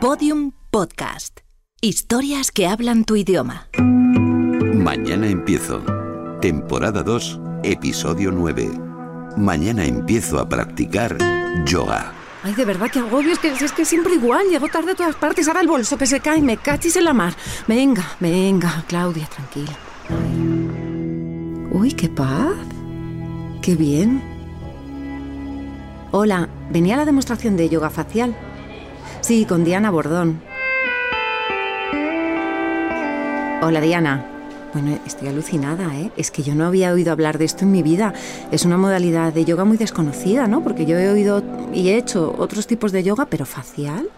Podium Podcast. Historias que hablan tu idioma. Mañana empiezo. Temporada 2, episodio 9. Mañana empiezo a practicar yoga. Ay, de verdad, que agobio. Es que, es que siempre igual. Llego tarde a todas partes. Ahora el bolso que se cae. Me cachis en la mar. Venga, venga, Claudia, tranquila. Ay. Uy, qué paz. Qué bien. Hola, venía a la demostración de yoga facial. Sí, con Diana Bordón. Hola, Diana. Bueno, estoy alucinada, ¿eh? Es que yo no había oído hablar de esto en mi vida. Es una modalidad de yoga muy desconocida, ¿no? Porque yo he oído y he hecho otros tipos de yoga, pero facial,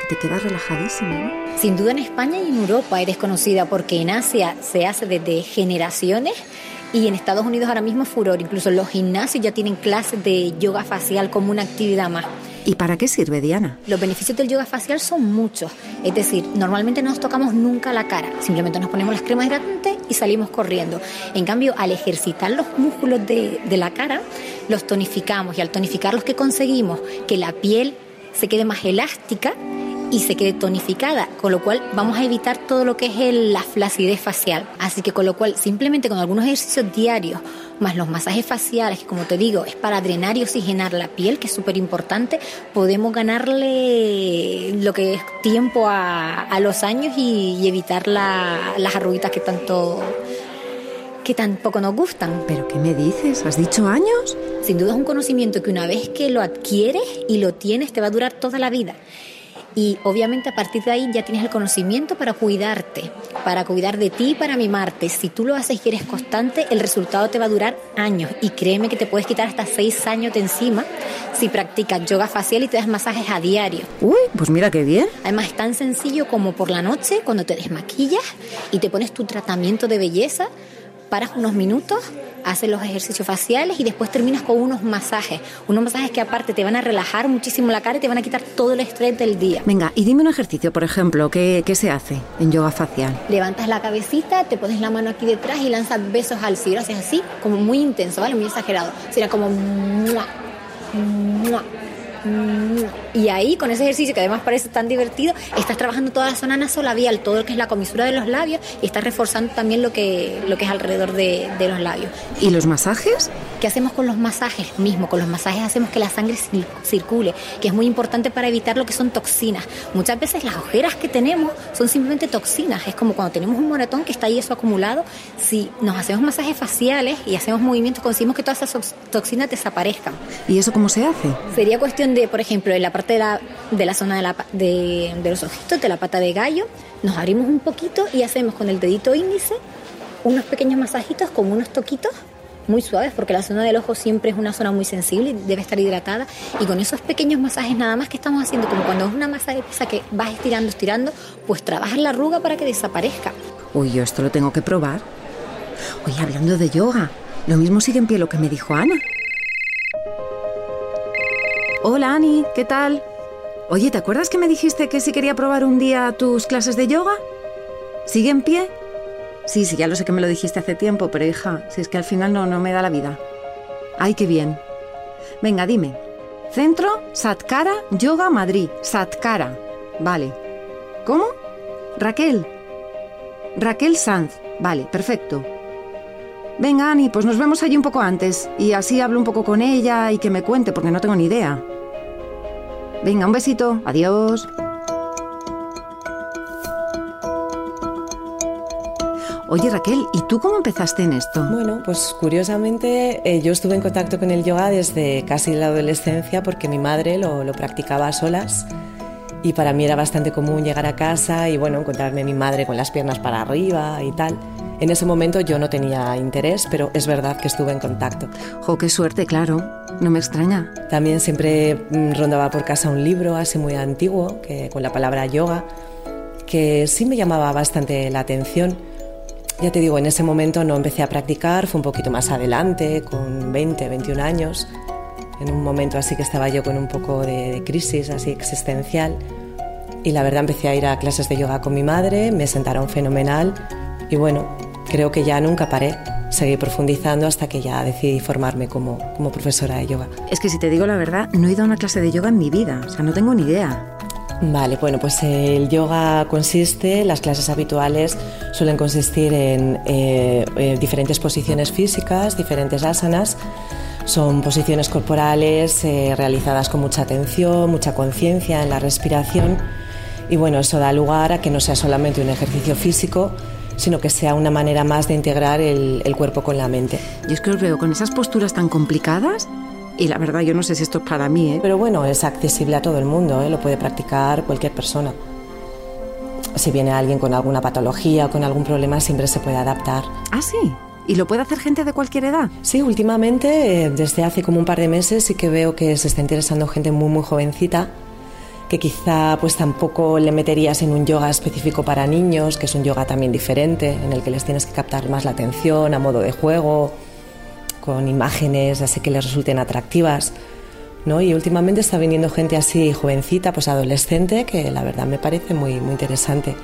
que te quedas relajadísima, ¿no? Sin duda en España y en Europa eres conocida porque en Asia se hace desde generaciones y en Estados Unidos ahora mismo es furor. Incluso los gimnasios ya tienen clases de yoga facial como una actividad más. ¿Y para qué sirve, Diana? Los beneficios del yoga facial son muchos. Es decir, normalmente no nos tocamos nunca la cara. Simplemente nos ponemos las cremas hidratantes y salimos corriendo. En cambio, al ejercitar los músculos de, de la cara, los tonificamos. Y al tonificarlos, ¿qué conseguimos? Que la piel se quede más elástica y se quede tonificada, con lo cual vamos a evitar todo lo que es el- la flacidez facial. Así que con lo cual simplemente con algunos ejercicios diarios, más los masajes faciales, que como te digo, es para drenar y oxigenar la piel, que es súper importante, podemos ganarle lo que es tiempo a, a los años y, y evitar la- las arruguitas que tanto que tampoco nos gustan. ¿Pero qué me dices? ¿Has dicho años? Sin duda es un conocimiento que una vez que lo adquieres y lo tienes te va a durar toda la vida. Y obviamente a partir de ahí ya tienes el conocimiento para cuidarte, para cuidar de ti y para mimarte. Si tú lo haces y eres constante, el resultado te va a durar años. Y créeme que te puedes quitar hasta seis años de encima si practicas yoga facial y te das masajes a diario. Uy, pues mira qué bien. Además es tan sencillo como por la noche, cuando te desmaquillas y te pones tu tratamiento de belleza, paras unos minutos, haces los ejercicios faciales y después terminas con unos masajes. Unos masajes que aparte te van a relajar muchísimo la cara y te van a quitar todo el estrés del día. Venga, y dime un ejercicio, por ejemplo, ¿qué, qué se hace en yoga facial? Levantas la cabecita, te pones la mano aquí detrás y lanzas besos al cielo. Haces así, como muy intenso, ¿vale? Muy exagerado. Será como... ¡mua! ¡mua! ¡Mua! Y ahí, con ese ejercicio que además parece tan divertido, estás trabajando toda la zona nasolabial, todo lo que es la comisura de los labios y estás reforzando también lo que, lo que es alrededor de, de los labios. ¿Y los masajes? ¿Qué hacemos con los masajes? Mismo, con los masajes hacemos que la sangre cir- circule, que es muy importante para evitar lo que son toxinas. Muchas veces las ojeras que tenemos son simplemente toxinas. Es como cuando tenemos un moretón que está ahí eso acumulado. Si nos hacemos masajes faciales y hacemos movimientos, conseguimos que todas esas tox- toxinas desaparezcan. ¿Y eso cómo se hace? Sería cuestión de, por ejemplo, en la parte de la, de la zona de, la de, de los ojitos, de la pata de gallo, nos abrimos un poquito y hacemos con el dedito índice unos pequeños masajitos con unos toquitos muy suaves, porque la zona del ojo siempre es una zona muy sensible y debe estar hidratada. Y con esos pequeños masajes nada más que estamos haciendo, como cuando es una masa de pizza que vas estirando, estirando, pues trabajas la arruga para que desaparezca. Uy, yo esto lo tengo que probar. Oye, hablando de yoga, lo mismo sigue en pie lo que me dijo Ana. Hola, Ani, ¿qué tal? Oye, ¿te acuerdas que me dijiste que si quería probar un día tus clases de yoga? ¿Sigue en pie? Sí, sí, ya lo sé que me lo dijiste hace tiempo, pero hija, si es que al final no, no me da la vida. Ay, qué bien. Venga, dime. Centro Satkara Yoga Madrid. Satkara. Vale. ¿Cómo? Raquel. Raquel Sanz. Vale, perfecto. Venga, Ani, pues nos vemos allí un poco antes y así hablo un poco con ella y que me cuente porque no tengo ni idea. Venga, un besito. Adiós. Oye, Raquel, ¿y tú cómo empezaste en esto? Bueno, pues curiosamente eh, yo estuve en contacto con el yoga desde casi la adolescencia porque mi madre lo, lo practicaba a solas y para mí era bastante común llegar a casa y bueno, encontrarme a mi madre con las piernas para arriba y tal. En ese momento yo no tenía interés, pero es verdad que estuve en contacto. Jo, qué suerte, claro. No me extraña. También siempre mm, rondaba por casa un libro así muy antiguo que, con la palabra yoga que sí me llamaba bastante la atención. Ya te digo, en ese momento no empecé a practicar, fue un poquito más adelante, con 20, 21 años, en un momento así que estaba yo con un poco de, crisis así existencial. Y la verdad empecé a ir a clases de yoga con mi madre, me sentaron fenomenal y bueno, creo que ya nunca paré. Seguí profundizando hasta que ya decidí formarme como, como profesora de yoga. Es que si te digo la verdad, no he ido a una clase de yoga en mi vida. O sea, no tengo ni idea. Vale, bueno, pues el yoga consiste, las clases habituales suelen consistir en eh, eh, diferentes posiciones físicas, diferentes asanas. Son posiciones corporales eh, realizadas con mucha atención, mucha conciencia en la respiración y bueno, eso da lugar a que no sea solamente un ejercicio físico, sino que sea una manera más de integrar el, cuerpo con la mente. Yo es que os veo con esas posturas tan complicadas y la verdad yo no sé si esto es para mí, ¿eh? Pero bueno, es accesible a todo el mundo, ¿eh? lo puede practicar cualquier persona. Si viene alguien con alguna patología o con algún problema, siempre se puede adaptar. Ah, sí. ¿Y lo puede hacer gente de cualquier edad? Sí, últimamente, eh, desde hace como un par de meses, sí que veo que se está interesando gente muy, muy jovencita, que quizá pues tampoco le meterías en un yoga específico para niños, que es un yoga también diferente, en el que les tienes que captar más la atención a modo de juego, con imágenes así que les resulten atractivas. ¿no? Y últimamente está viniendo gente así jovencita, pues adolescente, que la verdad me parece muy, muy interesante.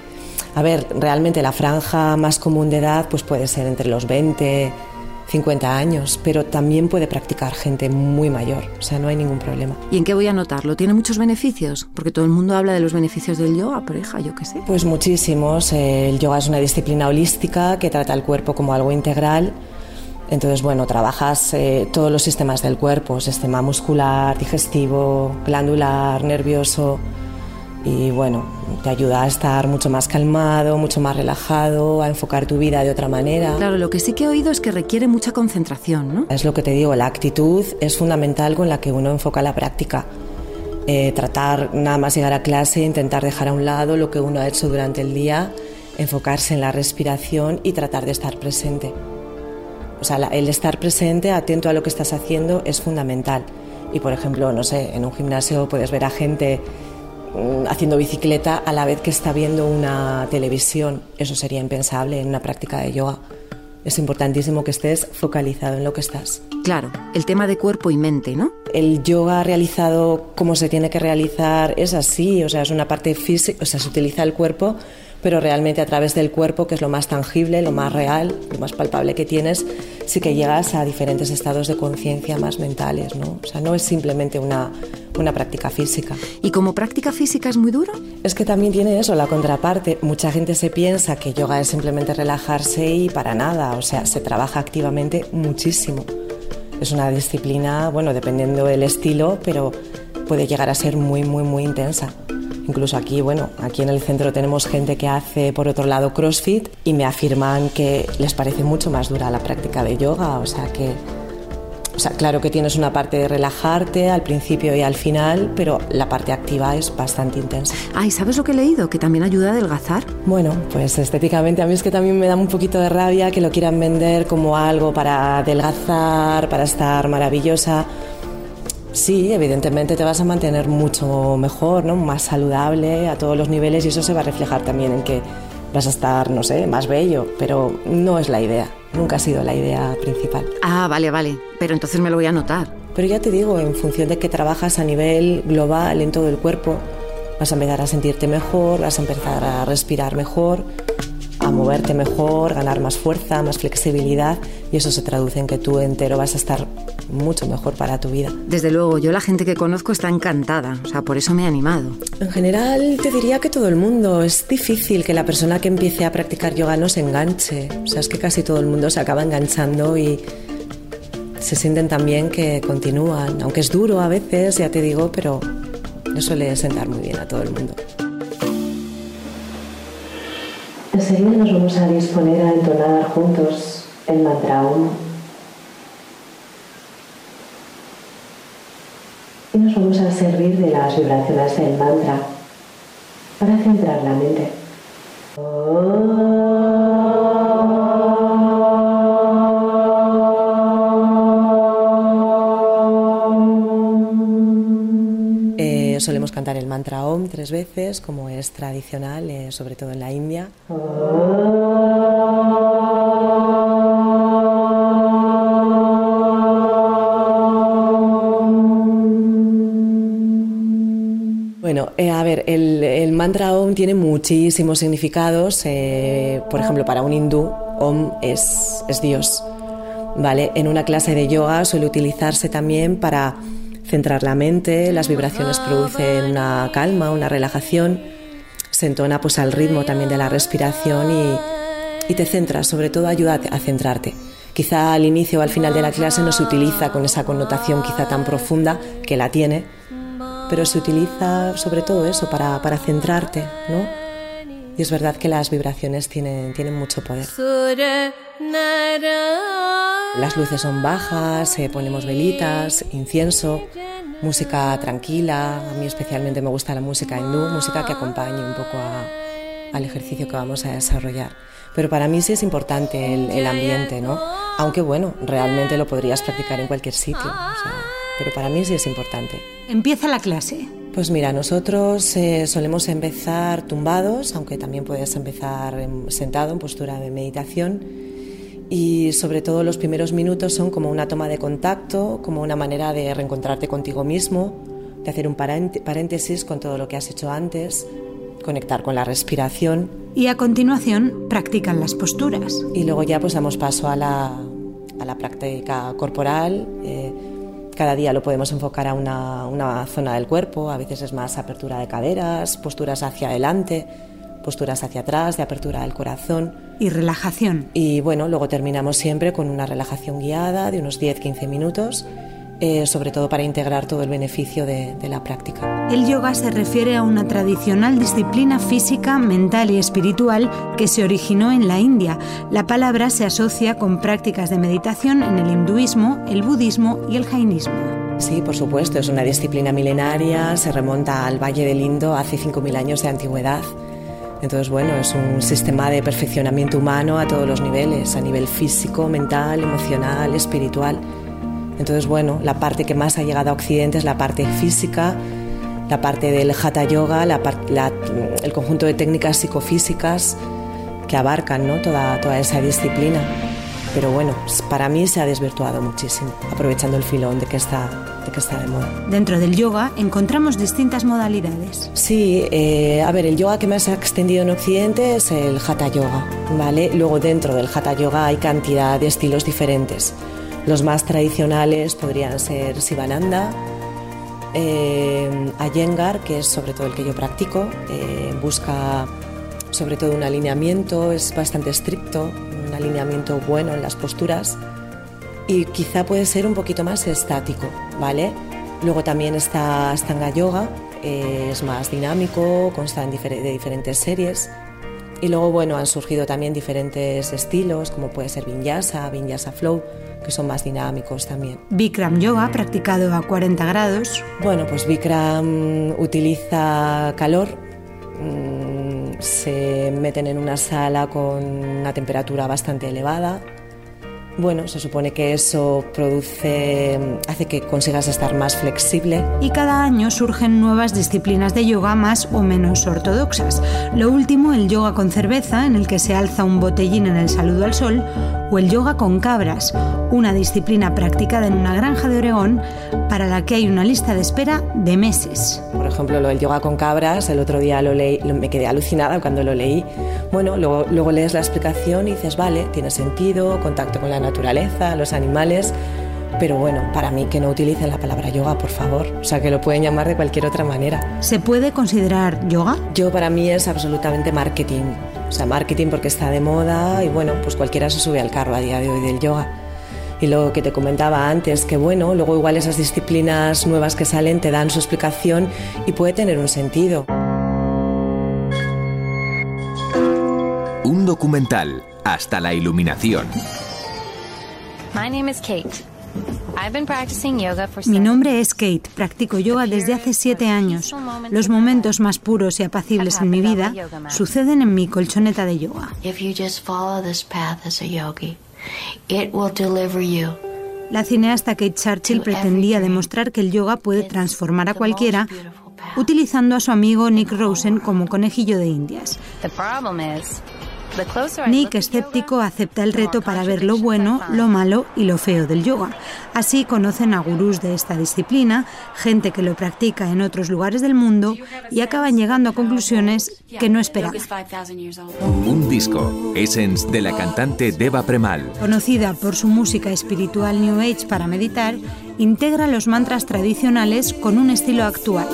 A ver, realmente la franja más común de edad pues puede ser entre los 20, 50 años, pero también puede practicar gente muy mayor, o sea, no hay ningún problema. ¿Y en qué voy a notarlo? ¿Tiene muchos beneficios? Porque todo el mundo habla de los beneficios del yoga, pero hija, yo qué sé. Pues muchísimos. El yoga es una disciplina holística que trata el cuerpo como algo integral. Entonces, bueno, trabajas eh, todos los sistemas del cuerpo, sistema muscular, digestivo, glandular, nervioso y bueno, te ayuda a estar mucho más calmado, mucho más relajado, a enfocar tu vida de otra manera. Claro, lo que sí que he oído es que requiere mucha concentración, ¿no? Es lo que te digo, la actitud es fundamental con la que uno enfoca la práctica. Eh, tratar nada más llegar a clase, intentar dejar a un lado lo que uno ha hecho durante el día, enfocarse en la respiración y tratar de estar presente. O sea, el estar presente, atento a lo que estás haciendo, es fundamental. Y por ejemplo, no sé, en un gimnasio puedes ver a gente Mm, haciendo bicicleta a la vez que está viendo una televisión. Eso sería impensable en una práctica de yoga. Es importantísimo que estés focalizado en lo que estás. Claro, el tema de cuerpo y mente, ¿no? El yoga realizado como se tiene que realizar es así, o sea, es una parte física, o sea, se utiliza el cuerpo pero realmente a través del cuerpo, que es lo más tangible, lo más real, lo más palpable que tienes, sí que llegas a diferentes estados de conciencia más mentales, ¿no? O sea, no es simplemente una, una práctica física. ¿Y como práctica física es muy duro? Es que también tiene eso, la contraparte. Mucha gente se piensa que yoga es simplemente relajarse y para nada, o sea, se trabaja activamente muchísimo. Es una disciplina, bueno, dependiendo del estilo, pero puede llegar a ser muy, muy, muy intensa. Incluso aquí, bueno, aquí en el centro tenemos gente que hace por otro lado CrossFit y me afirman que les parece mucho más dura la práctica de yoga, o sea que o sea, claro que tienes una parte de relajarte al principio y al final, pero la parte activa es bastante intensa. Ay, ¿sabes lo que he leído? Que también ayuda a adelgazar. Bueno, pues estéticamente a mí es que también me da un poquito de rabia que lo quieran vender como algo para adelgazar, para estar maravillosa. Sí, evidentemente te vas a mantener mucho mejor, ¿no? más saludable a todos los niveles y eso se va a reflejar también en que vas a estar, no sé, más bello, pero no es la idea, nunca ha sido la idea principal. Ah, vale, vale, pero entonces me lo voy a anotar. Pero ya te digo, en función de que trabajas a nivel global en todo el cuerpo, vas a empezar a sentirte mejor, vas a empezar a respirar mejor, a moverte mejor, ganar más fuerza, más flexibilidad y eso se traduce en que tú entero vas a estar mucho mejor para tu vida. Desde luego, yo la gente que conozco está encantada, o sea, por eso me he animado. En general, te diría que todo el mundo. Es difícil que la persona que empiece a practicar yoga no se enganche. O sea, es que casi todo el mundo se acaba enganchando y se sienten también que continúan. Aunque es duro a veces, ya te digo, pero le suele sentar muy bien a todo el mundo. Enseguida nos vamos a disponer a entonar juntos el mantra y nos vamos a servir de las vibraciones del mantra para centrar la mente. Solemos cantar el mantra OM tres veces, como es tradicional, eh, sobre todo en la India. Bueno, eh, a ver, el, mantra Om tiene muchísimos significados. Eh, por ejemplo, para un hindú, Om es, es Dios. ¿Vale? En una clase de yoga suele utilizarse también para centrar la mente, las vibraciones producen una calma, una relajación, se entona pues al ritmo también de la respiración y, y te centras, sobre todo ayuda a centrarte. Quizá al inicio o al final de la clase no se utiliza con esa connotación quizá tan profunda que la tiene, pero se utiliza sobre todo eso para, para centrarte, ¿no? Y es verdad que las vibraciones tienen, tienen mucho poder. Las luces son bajas, eh, ponemos velitas, incienso, música tranquila. A mí especialmente me gusta la música hindú, música que acompañe un poco al ejercicio que vamos a desarrollar. Pero para mí sí es importante el, ambiente, ¿no? Aunque bueno, realmente lo podrías practicar en cualquier sitio. pero para mí sí es importante. Empieza la clase. Pues mira, nosotros eh, solemos empezar tumbados, aunque también puedes empezar sentado en postura de meditación. Y sobre todo los primeros minutos son como una toma de contacto, como una manera de reencontrarte contigo mismo, de hacer un paréntesis con todo lo que has hecho antes, conectar con la respiración. Y a continuación practican las posturas. Y luego ya pues damos paso a la, a la práctica corporal. Eh, cada día lo podemos enfocar a una, una, zona del cuerpo, a veces es más apertura de caderas, posturas hacia adelante, posturas hacia atrás, de apertura del corazón. Y relajación. Y bueno, luego terminamos siempre con una relajación guiada de unos 10-15 minutos eh, sobre todo para integrar todo el beneficio de, la práctica. El yoga se refiere a una tradicional disciplina física, mental y espiritual que se originó en la India. La palabra se asocia con prácticas de meditación en el hinduismo, el budismo y el jainismo. Sí, por supuesto, es una disciplina milenaria, se remonta al Valle del Indo hace 5.000 años de antigüedad. Entonces, bueno, es un sistema de perfeccionamiento humano a todos los niveles, a nivel físico, mental, emocional, espiritual. Entonces, bueno, la parte que más ha llegado a Occidente es la parte física, la parte del Hatha Yoga, el conjunto de técnicas psicofísicas que abarcan ¿no? toda, toda esa disciplina. Pero bueno, para mí se ha desvirtuado muchísimo, aprovechando el filón de que está de, que está de moda. Dentro del yoga encontramos distintas modalidades. Sí, eh, a ver, el yoga que más ha extendido en Occidente es el Hatha Yoga, ¿vale? Luego dentro del Hatha Yoga hay cantidad de estilos diferentes. Los más tradicionales podrían ser Sivananda, eh, Ayengar, que es sobre todo el que yo practico, eh, busca sobre todo un alineamiento, es bastante estricto, un alineamiento bueno en las posturas y quizá puede ser un poquito más estático, ¿vale? Luego también está Stanga Yoga, eh, es más dinámico, consta de diferentes series. Y luego, bueno, han surgido también diferentes estilos, como puede ser Vinyasa, Vinyasa Flow, que son más dinámicos también. Bikram Yoga, practicado a 40 grados. Bueno, pues Bikram utiliza calor, mm, se meten en una sala con una temperatura bastante elevada bueno, se supone que eso produce, hace que consigas estar más flexible. Y cada año surgen nuevas disciplinas de yoga más o menos ortodoxas. Lo último, el yoga con cerveza, en el que se alza un botellín en el saludo al sol, o el yoga con cabras, una disciplina practicada en una granja de Oregón para la que hay una lista de espera de meses. Por ejemplo, lo del yoga con cabras, el otro día lo leí, me quedé alucinada cuando lo leí. Bueno, luego, luego lees la explicación y dices, vale, tiene sentido, contacto con la naturaleza, los animales, pero bueno, para mí que no utilicen la palabra yoga, por favor. O sea, que lo pueden llamar de cualquier otra manera. ¿Se puede considerar yoga? Yo para mí es absolutamente marketing. O sea, marketing porque está de moda y bueno, pues cualquiera se sube al carro a día de hoy del yoga. Y lo que te comentaba antes, que bueno, luego igual esas disciplinas nuevas que salen te dan su explicación y puede tener un sentido. Un documental hasta la iluminación. Mi nombre es Kate, practico yoga desde hace siete años. Los momentos más puros y apacibles en mi vida suceden en mi colchoneta de yoga. La cineasta Kate Churchill pretendía demostrar que el yoga puede transformar a cualquiera utilizando a su amigo Nick Rosen como conejillo de indias. Nick, escéptico, acepta el reto para ver lo bueno, lo malo y lo feo del yoga. Así conocen a gurús de esta disciplina, gente que lo practica en otros lugares del mundo y acaban llegando a conclusiones que no esperaban. Un disco, Essence de la cantante Deva Premal. Conocida por su música espiritual New Age para meditar integra los mantras tradicionales con un estilo actual.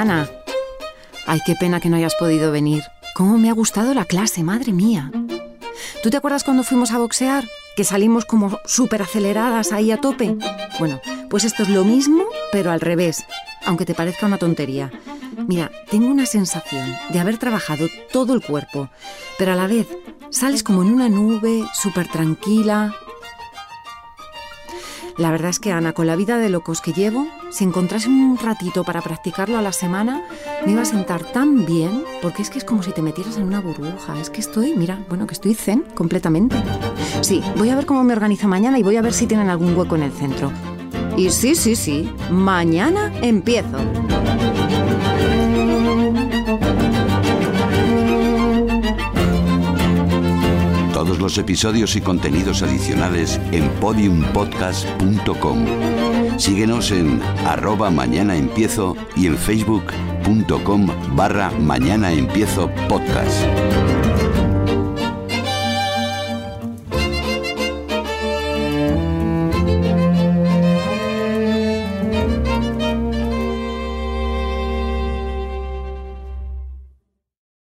Ana. Ay, qué pena que no hayas podido venir. ¿Cómo me ha gustado la clase, madre mía? ¿Tú te acuerdas cuando fuimos a boxear? Que salimos como súper aceleradas ahí a tope. Bueno, pues esto es lo mismo, pero al revés, aunque te parezca una tontería. Mira, tengo una sensación de haber trabajado todo el cuerpo, pero a la vez sales como en una nube, súper tranquila, la verdad es que Ana, con la vida de locos que llevo, si encontrase un ratito para practicarlo a la semana, me iba a sentar tan bien, porque es que es como si te metieras en una burbuja. Es que estoy, mira, bueno, que estoy zen completamente. Sí, voy a ver cómo me organizo mañana y voy a ver si tienen algún hueco en el centro. Y sí, sí, sí, mañana empiezo. Los episodios y contenidos adicionales en podiumpodcast.com. Síguenos en arroba mañana empiezo y en facebook.com barra mañana empiezo podcast.